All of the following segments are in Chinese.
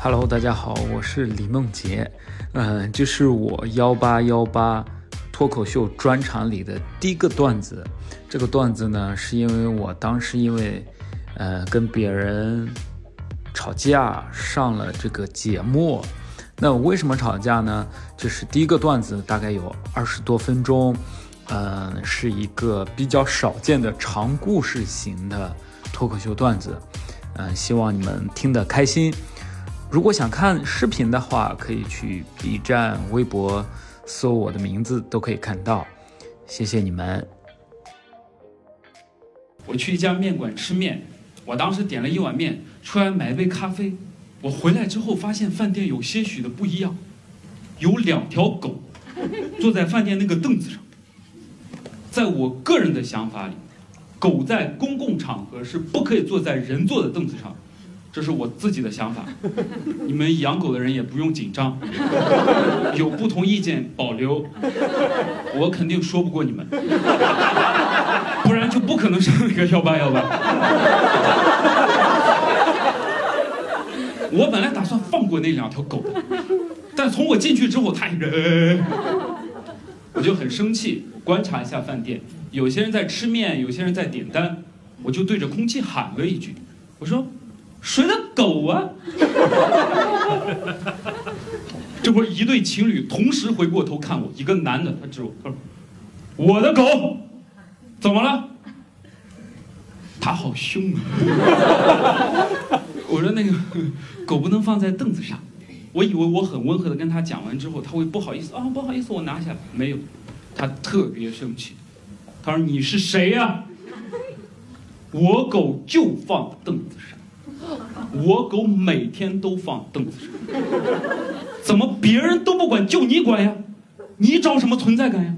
Hello，大家好，我是李梦洁，嗯，这是我幺八幺八脱口秀专场里的第一个段子。这个段子呢，是因为我当时因为，呃，跟别人吵架上了这个节目。那为什么吵架呢？就是第一个段子大概有二十多分钟，嗯，是一个比较少见的长故事型的脱口秀段子，嗯，希望你们听得开心。如果想看视频的话，可以去 B 站、微博搜我的名字，都可以看到。谢谢你们。我去一家面馆吃面，我当时点了一碗面，出来买一杯咖啡。我回来之后发现饭店有些许的不一样，有两条狗 坐在饭店那个凳子上。在我个人的想法里，狗在公共场合是不可以坐在人坐的凳子上，这是我自己的想法。你们养狗的人也不用紧张，有不同意见保留，我肯定说不过你们，不然就不可能上那个幺八幺八。我本来打算放过那两条狗的，但从我进去之后，它人，我就很生气。观察一下饭店，有些人在吃面，有些人在点单，我就对着空气喊了一句：“我说，谁的狗啊？” 这会儿一对情侣同时回过头看我，一个男的他指我，他说：“我的狗，怎么了？”他好凶啊！我说那个狗不能放在凳子上，我以为我很温和的跟他讲完之后，他会不好意思啊，不好意思，我拿下来。没有，他特别生气，他说你是谁呀？我狗就放凳子上，我狗每天都放凳子上，怎么别人都不管，就你管呀？你找什么存在感呀？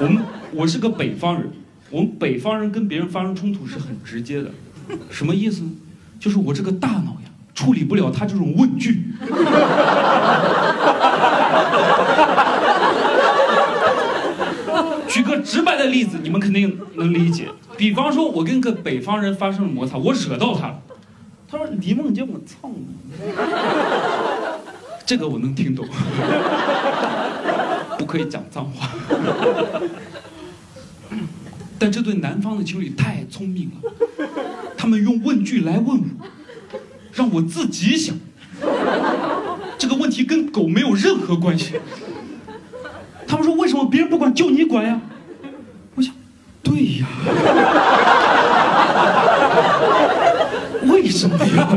我们我是个北方人。我们北方人跟别人发生冲突是很直接的，什么意思呢？就是我这个大脑呀，处理不了他这种问句。举个直白的例子，你们肯定能理解。比方说，我跟个北方人发生了摩擦，我惹到他了，他说：“李梦洁，我操你！”这个我能听懂，不可以讲脏话。但这对南方的情侣太聪明了，他们用问句来问我，让我自己想。这个问题跟狗没有任何关系。他们说为什么别人不管就你管呀？我想，对呀，为什么呀？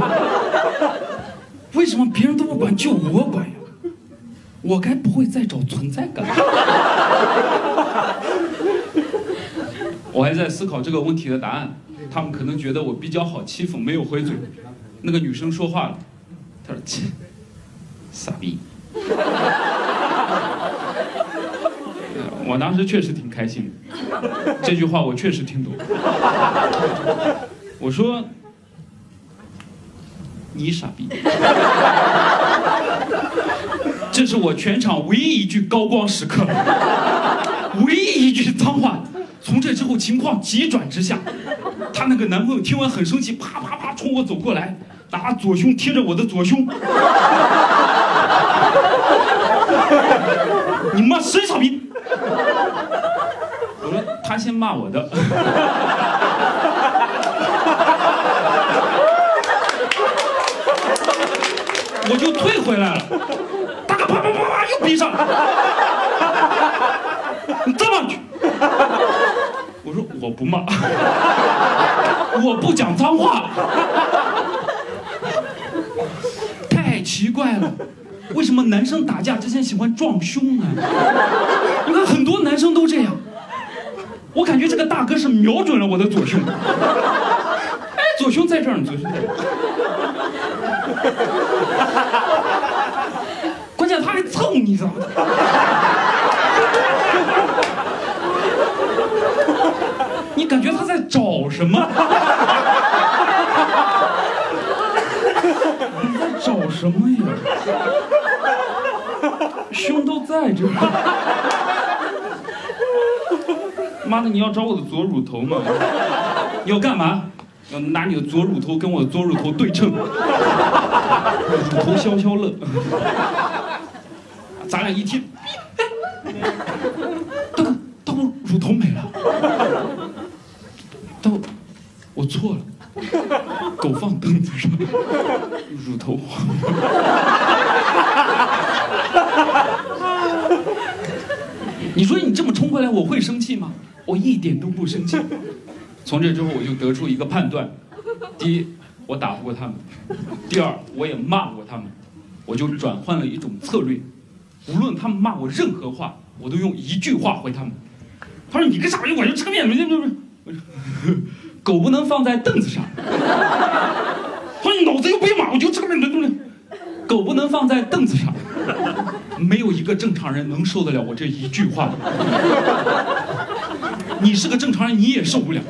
为什么别人都不管就我管呀？我该不会再找存在感？我还在思考这个问题的答案，他们可能觉得我比较好欺负，没有回嘴。那个女生说话了，她说：“切，傻逼。”我当时确实挺开心的，这句话我确实听懂。我说：“你傻逼。”这是我全场唯一一句高光时刻，唯一一句脏话。从这之后，情况急转直下，她那个男朋友听完很生气，啪啪啪冲我走过来，拿左胸贴着我的左胸。你妈谁傻逼？我说他先骂我的，我就退回来了。大哥啪啪啪啪又逼上了，你再骂去。我说我不骂，我不讲脏话，太奇怪了，为什么男生打架之前喜欢撞胸呢？男生都这样，我感觉这个大哥是瞄准了我的左胸，哎，左胸在这儿，左胸在这，关键他还蹭，你知道吗？你感觉他在找什么？你在找什么呀？胸都在这。妈的，你要找我的左乳头吗？你 要干嘛？要拿你的左乳头跟我的左乳头对称，乳头消消乐。咱俩一听，大哥，大哥乳头没了，大哥，我错了，狗放凳子上，乳头。你说你这么冲过来，我会生气吗？我一点都不生气。从这之后，我就得出一个判断：第一，我打不过他们；第二，我也骂过他们。我就转换了一种策略，无论他们骂我任何话，我都用一句话回他们。他说：“你个傻逼，我就吃个面，不不不，狗不能放在凳子上。”他说：“你脑子有病吧，我就吃个面，对不对？狗不能放在凳子上。”没有一个正常人能受得了我这一句话。你是个正常人，你也受不了，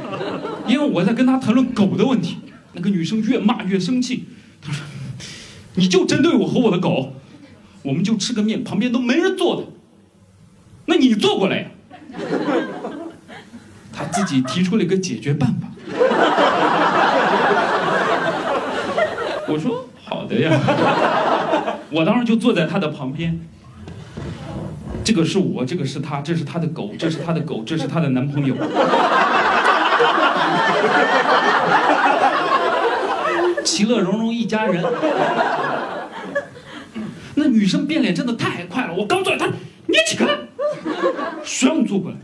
因为我在跟他谈论狗的问题。那个女生越骂越生气，她说：“你就针对我和我的狗，我们就吃个面，旁边都没人坐的，那你坐过来呀？”他自己提出了一个解决办法。我说：“好的呀。”我当时就坐在他的旁边。这个是我，这个是他，这是他的狗，这是他的狗，这是他的男朋友。其乐融融一家人。那女生变脸真的太快了，我刚坐下，她你起开，谁让你坐过来？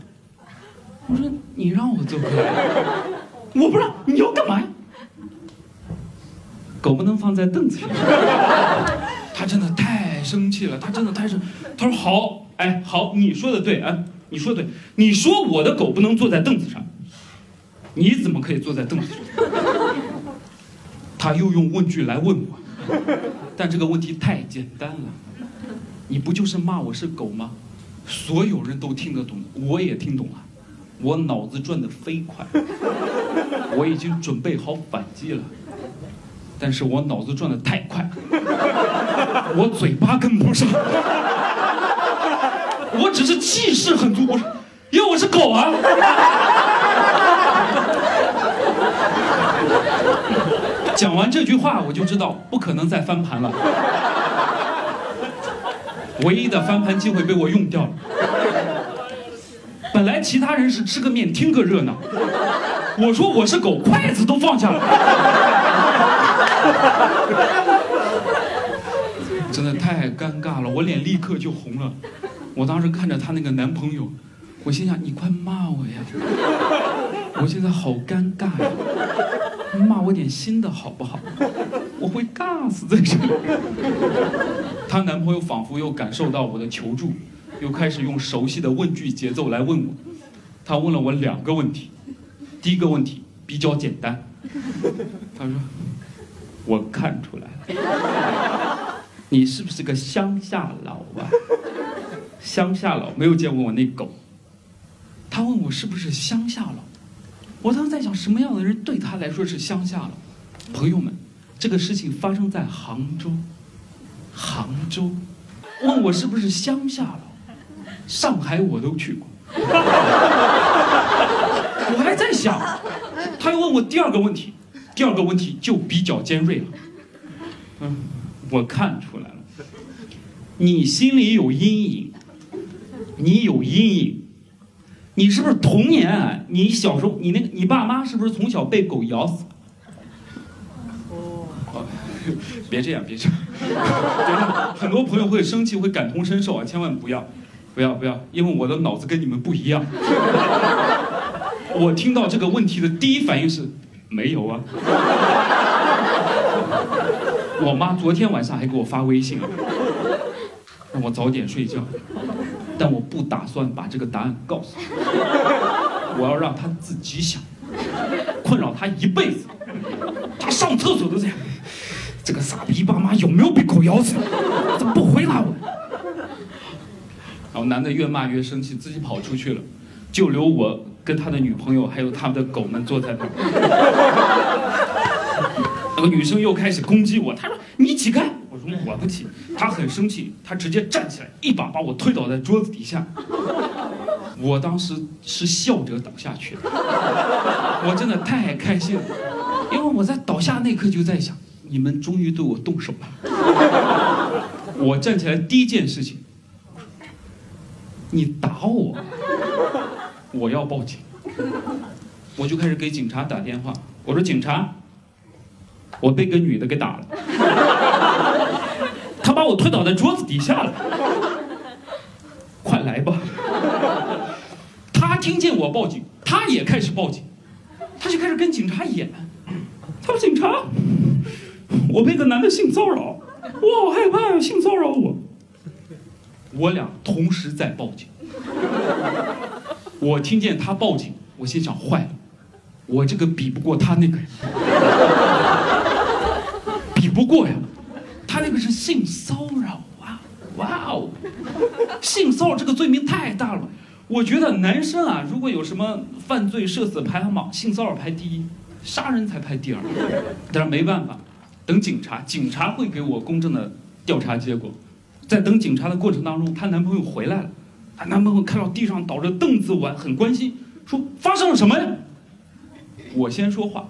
我说你让我坐过来，我不让，你要干嘛呀？狗不能放在凳子上。他真的太太生气了，他真的太生，他说好。哎，好，你说的对，哎，你说的对，你说我的狗不能坐在凳子上，你怎么可以坐在凳子上？他又用问句来问我，但这个问题太简单了，你不就是骂我是狗吗？所有人都听得懂，我也听懂了，我脑子转得飞快，我已经准备好反击了，但是我脑子转得太快，我嘴巴跟不上。我只是气势很足，我说因为我是狗啊。讲完这句话，我就知道不可能再翻盘了。唯一的翻盘机会被我用掉了。本来其他人是吃个面听个热闹，我说我是狗，筷子都放下了。真的太尴尬了，我脸立刻就红了。我当时看着她那个男朋友，我心想：你快骂我呀！我现在好尴尬呀！骂我点新的好不好？我会尬死在这里。她男朋友仿佛又感受到我的求助，又开始用熟悉的问句节奏来问我。他问了我两个问题，第一个问题比较简单，他说：“我看出来了，你是不是个乡下佬啊？”乡下佬没有见过我那狗，他问我是不是乡下佬，我当时在想什么样的人对他来说是乡下佬？朋友们，这个事情发生在杭州，杭州，问我是不是乡下佬，上海我都去过，我还在想，他又问我第二个问题，第二个问题就比较尖锐了，嗯，我看出来了，你心里有阴影。你有阴影，你是不是童年？你小时候，你那个，你爸妈是不是从小被狗咬死？哦，别这样，别这样，别这样，很多朋友会生气，会感同身受啊！千万不要，不要，不要，因为我的脑子跟你们不一样。我听到这个问题的第一反应是，没有啊。我妈昨天晚上还给我发微信，让我早点睡觉。但我不打算把这个答案告诉她，我要让她自己想，困扰她一辈子。她上厕所都这样，这个傻逼爸妈有没有被狗咬死？怎么不回答我？然后男的越骂越生气，自己跑出去了，就留我跟他的女朋友还有他们的狗们坐在那儿。那个女生又开始攻击我，她说：“你起开！”我说：“我不起。”她很生气，她直接站起来，一把把我推倒在桌子底下。我当时是笑着倒下去的，我真的太开心了。因为我在倒下那刻就在想，你们终于对我动手了。我站起来第一件事情，你打我，我要报警。我就开始给警察打电话，我说警察，我被个女的给打了，她把我推倒在桌子底下了，快来吧。他听见我报警，他也开始报警，他就开始跟警察演。他说：“警察，我被个男的性骚扰，我好害怕，性骚扰我。”我俩同时在报警。我听见他报警，我心想：坏了，我这个比不过他那个，比不过呀。他那个是性骚扰啊！哇哦，性骚扰这个罪名太大了。我觉得男生啊，如果有什么犯罪社死排行榜，性骚扰排第一，杀人才排第二。但是没办法，等警察，警察会给我公正的调查结果。在等警察的过程当中，她男朋友回来了，她男朋友看到地上倒着凳子碗，很关心，说发生了什么呀？我先说话，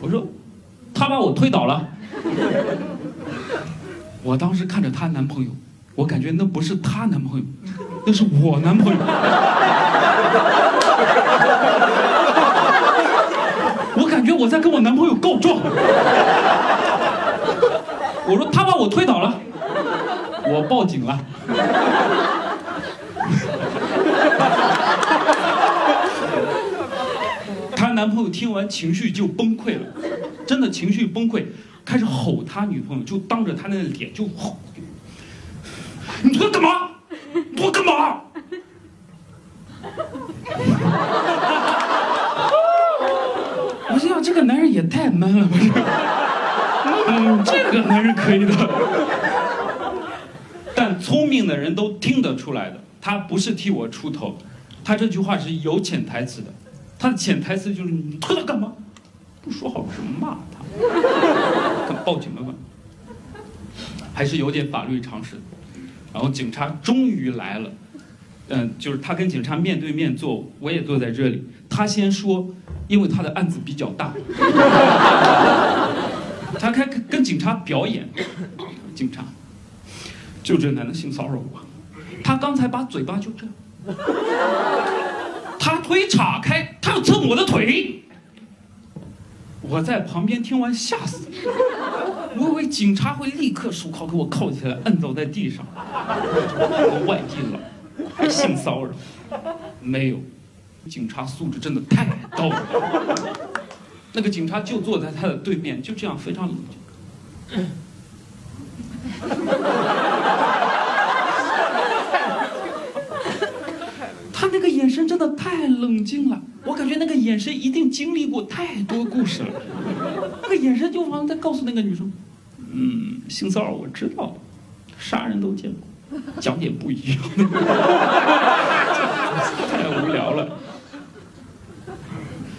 我说他把我推倒了。我当时看着她男朋友，我感觉那不是她男朋友，那是我男朋友。我感觉我在跟我男朋友告状。我说他把我推倒了，我报警了。她男朋朋友听完情绪就崩溃了，真的情绪崩溃，开始吼他女朋友，就当着他那脸就吼：“你他妈干嘛？你他妈干嘛？”我心想，这个男人也太 man 了吧！这个，嗯，这个男人可以的。但聪明的人都听得出来的，他不是替我出头，他这句话是有潜台词的。他的潜台词就是：你推他干嘛？不说好是骂他，报警了吧？还是有点法律常识。然后警察终于来了，嗯，就是他跟警察面对面坐，我也坐在这里。他先说，因为他的案子比较大，他开跟警察表演。警察，就这男的性骚扰我，他刚才把嘴巴就这样，他腿岔开，他要蹭我的腿。我在旁边听完吓死，我以为警察会立刻手铐给我铐起来，摁倒在地上。外地了，性骚扰，没有。警察素质真的太高了。那个警察就坐在他的对面，就这样非常冷静。他那个眼神真的太冷静了，我感觉那个眼神一定经历过太多故事了。那个眼神就好像在告诉那个女生：“嗯，性骚扰我知道，杀人都见过，讲点不一样。”太无聊了。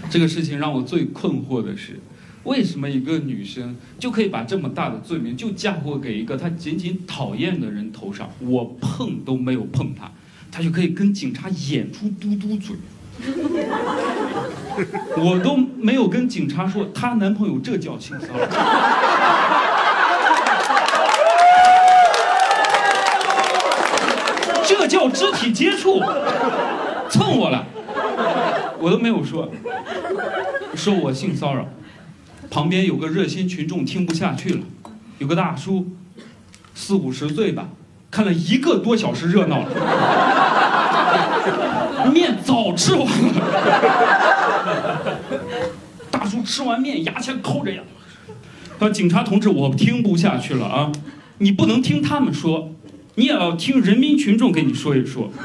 这个事情让我最困惑的是，为什么一个女生就可以把这么大的罪名就嫁祸给一个她仅仅讨厌的人头上？我碰都没有碰她，她就可以跟警察演出嘟嘟嘴。我都没有跟警察说她男朋友这叫性骚扰，这叫肢体接触，蹭我了。我都没有说，说我性骚扰，旁边有个热心群众听不下去了，有个大叔，四五十岁吧，看了一个多小时热闹了，面早吃完了，大叔吃完面牙签抠着呀，说警察同志我听不下去了啊，你不能听他们说，你也要听人民群众给你说一说。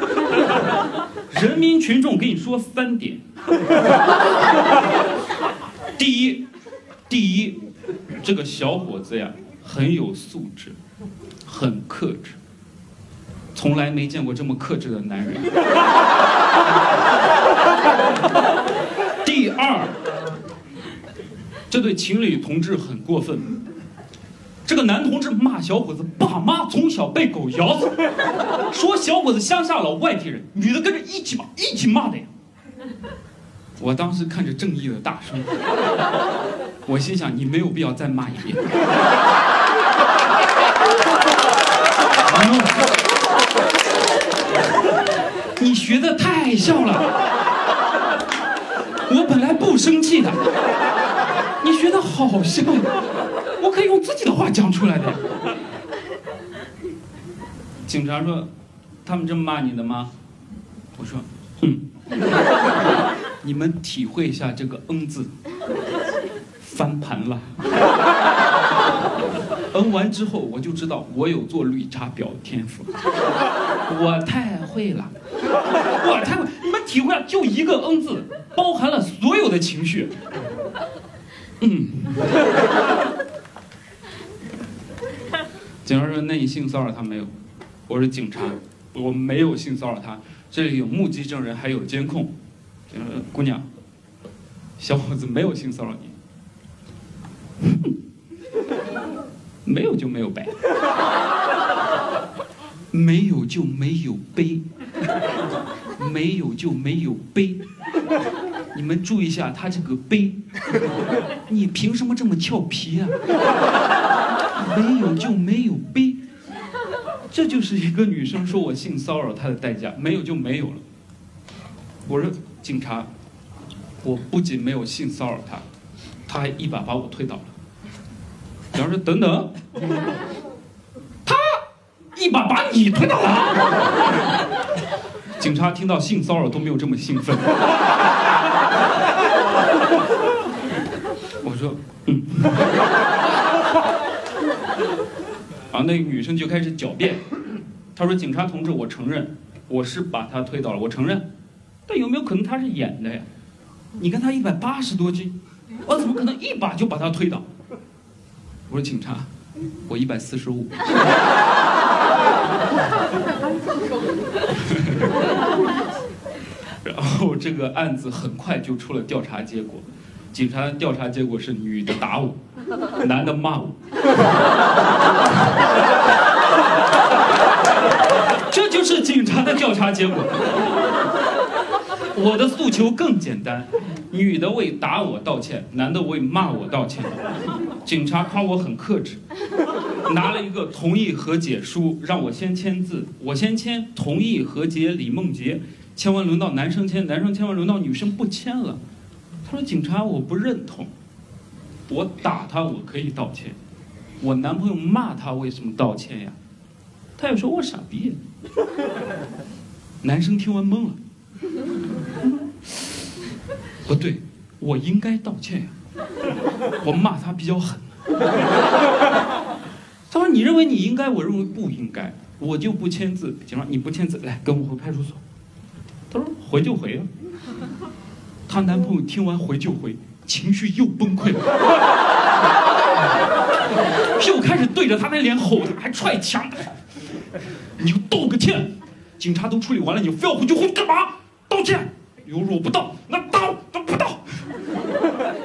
人民群众给你说三点：第一，第一，这个小伙子呀很有素质，很克制，从来没见过这么克制的男人。第二，这对情侣同志很过分。这个男同志骂小伙子爸妈从小被狗咬死，说小伙子乡下佬外地人，女的跟着一起骂，一起骂的呀。我当时看着正义的大叔，我心想，你没有必要再骂一遍。你学的太像了，我本来不生气的，你学的好像，我可以用自己的话讲出来的。警察说：“他们这么骂你的吗？”我说：“嗯。”你们体会一下这个“嗯”字，翻盘了。嗯完之后，我就知道我有做绿茶婊的天赋，我太会了，我太会。你们体会下，就一个“嗯”字，包含了所有的情绪。嗯。警察说：“那你性骚扰他没有？”我说：“警察，我没有性骚扰他，这里有目击证人，还有监控。”警察说：“姑娘，小伙子没有性骚扰你。”没有就没有呗，没有就没有呗，没有就没有悲。你们注意一下他这个悲，你凭什么这么俏皮啊？没有就没有悲，这就是一个女生说我性骚扰她的代价。没有就没有了。我说警察，我不仅没有性骚扰她，他还一把把我推倒了。然后说等等，他一把把你推倒了。警察听到性骚扰都没有这么兴奋。我说嗯。然后那个女生就开始狡辩，她说：“警察同志，我承认我是把他推倒了，我承认。但有没有可能他是演的呀？你看他一百八十多斤，我怎么可能一把就把他推倒？”我说警察，我一百四十五。然后这个案子很快就出了调查结果，警察调查结果是女的打我，男的骂我。这就是警察的调查结果。我的诉求更简单，女的为打我道歉，男的为骂我道歉。警察夸我很克制，拿了一个同意和解书让我先签字，我先签同意和解李梦洁，签完轮到男生签，男生签完轮到女生不签了。他说：“警察，我不认同，我打他我可以道歉，我男朋友骂他为什么道歉呀？”他又说我傻逼。男生听完懵了。不对，我应该道歉呀。我骂他比较狠。他说：“你认为你应该，我认为不应该，我就不签字。”警察，你不签字，来跟我回派出所。他说：“回就回啊。”她男朋友听完回就回，情绪又崩溃了，又开始对着他的脸吼他，还踹墙。你就道个歉，警察都处理完了，你非要回去回干嘛？道歉。如果不道，那道那不道。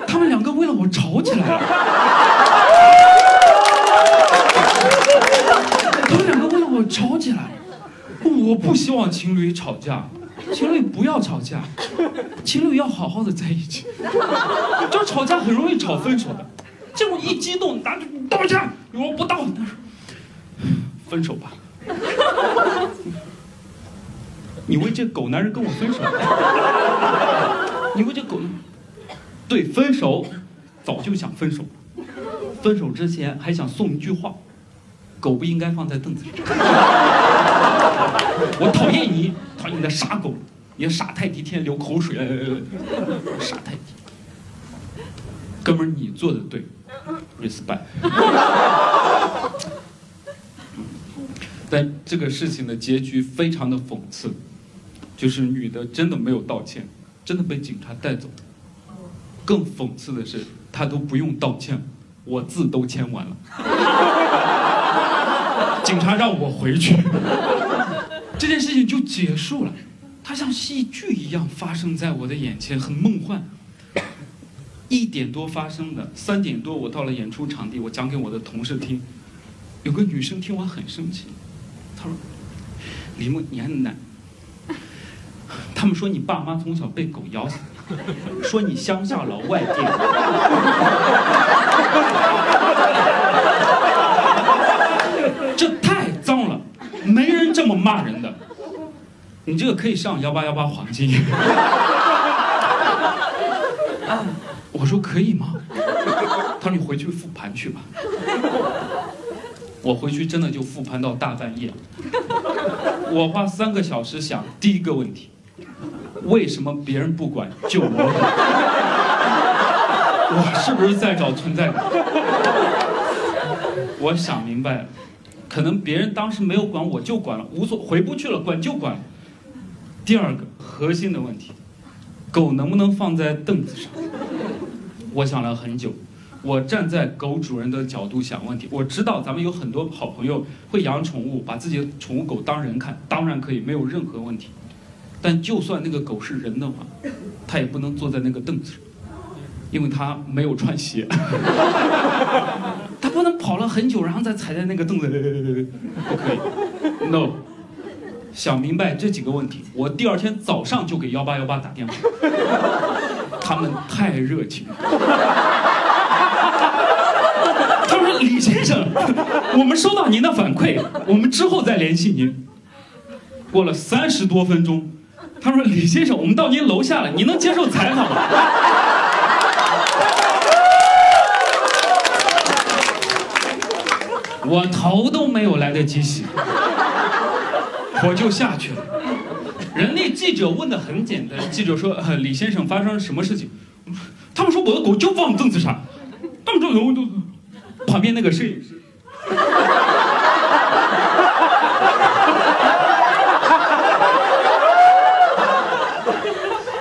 他们两个为了我吵起来了。他们两个为了我吵起来。我不希望情侣吵架，情侣不要吵架，情侣要好好的在一起。就是吵架很容易吵分手的，结果一激动，拿道歉，如果不道，他说分手吧。你为这狗男人跟我分手？你为这狗？对，分手，早就想分手了。分手之前还想送一句话：狗不应该放在凳子上。我讨厌你，讨厌你的傻狗，你傻太迪天天流口水，傻太极。哥们儿，你做的对，respect。但这个事情的结局非常的讽刺。就是女的真的没有道歉，真的被警察带走。更讽刺的是，她都不用道歉，我字都签完了。警察让我回去，这件事情就结束了。它像戏剧一样发生在我的眼前，很梦幻。一点多发生的，三点多我到了演出场地，我讲给我的同事听。有个女生听完很生气，她说：“李梦，你还难。”他们说你爸妈从小被狗咬死，说你乡下老外地。这太脏了，没人这么骂人的。你这个可以上幺八幺八黄金。我说可以吗？他说你回去复盘去吧。我回去真的就复盘到大半夜。我花三个小时想第一个问题：为什么别人不管就我管？我是不是在找存在感？我想明白了，可能别人当时没有管，我就管了，无所回不去了，管就管。第二个核心的问题，狗能不能放在凳子上？我想了很久，我站在狗主人的角度想问题。我知道咱们有很多好朋友会养宠物，把自己的宠物狗当人看，当然可以，没有任何问题。但就算那个狗是人的话，它也不能坐在那个凳子上，因为它没有穿鞋，不能跑了很久然后再踩在那个凳子，不可以，no。想明白这几个问题，我第二天早上就给幺八幺八打电话。他们太热情。他说：“李先生，我们收到您的反馈，我们之后再联系您。”过了三十多分钟，他说：“李先生，我们到您楼下了，您能接受采访吗？”我头都没有来得及洗，我就下去了。人那记者问的很简单，记者说：“李先生发生了什么事情？”他们说：“我的狗就放凳子上。”他们说：“我都……旁边那个摄影师，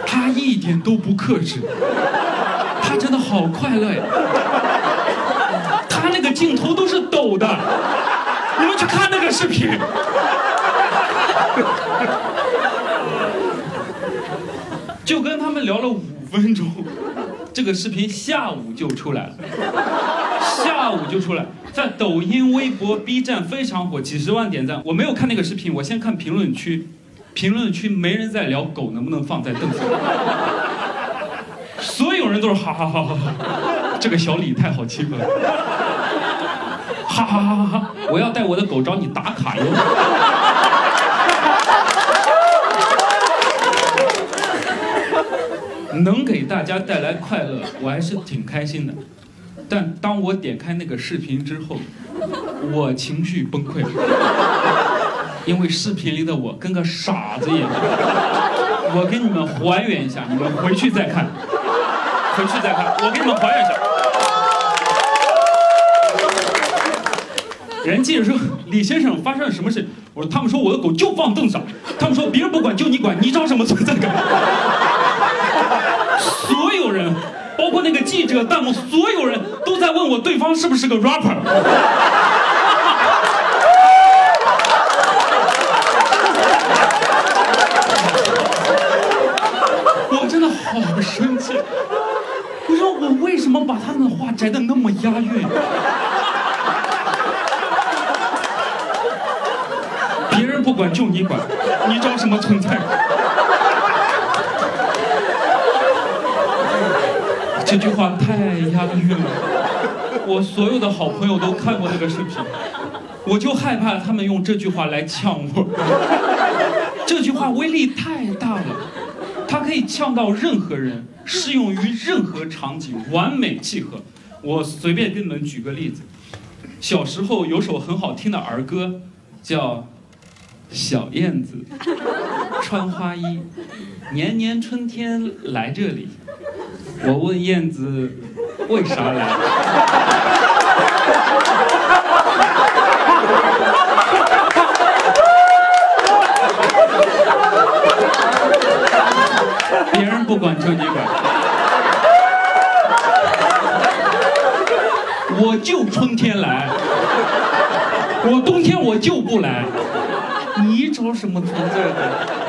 他一点都不克制，他真的好快乐呀！镜头都是抖的，你们去看那个视频。就跟他们聊了五分钟，这个视频下午就出来了，下午就出来，在抖音、微博、B 站非常火，几十万点赞。我没有看那个视频，我先看评论区，评论区没人在聊狗能不能放在凳子上，所有人都是哈哈哈哈哈，这个小李太好欺负了，哈哈哈哈哈，我要带我的狗找你打卡哟。能给大家带来快乐，我还是挺开心的。但当我点开那个视频之后，我情绪崩溃了，因为视频里的我跟个傻子一样。我给你们还原一下，你们回去再看，回去再看，我给你们还原一下。人记者说：“李先生，发生了什么事？”我说：“他们说我的狗就放凳上，他们说别人不管就你管，你找什么存在感？”所有人，包括那个记者、弹幕，所有人都在问我对方是不是个 rapper。我真的好生气！我说我为什么把他们的话摘的那么押韵？别人不管就你管，你找什么存在？这句话太押韵了，我所有的好朋友都看过那个视频，我就害怕他们用这句话来呛我。这句话威力太大了，它可以呛到任何人，适用于任何场景，完美契合。我随便给你们举个例子，小时候有首很好听的儿歌，叫《小燕子穿花衣，年年春天来这里》。我问燕子为啥来？别人不管就你管，我就春天来，我冬天我就不来，说什么存在感？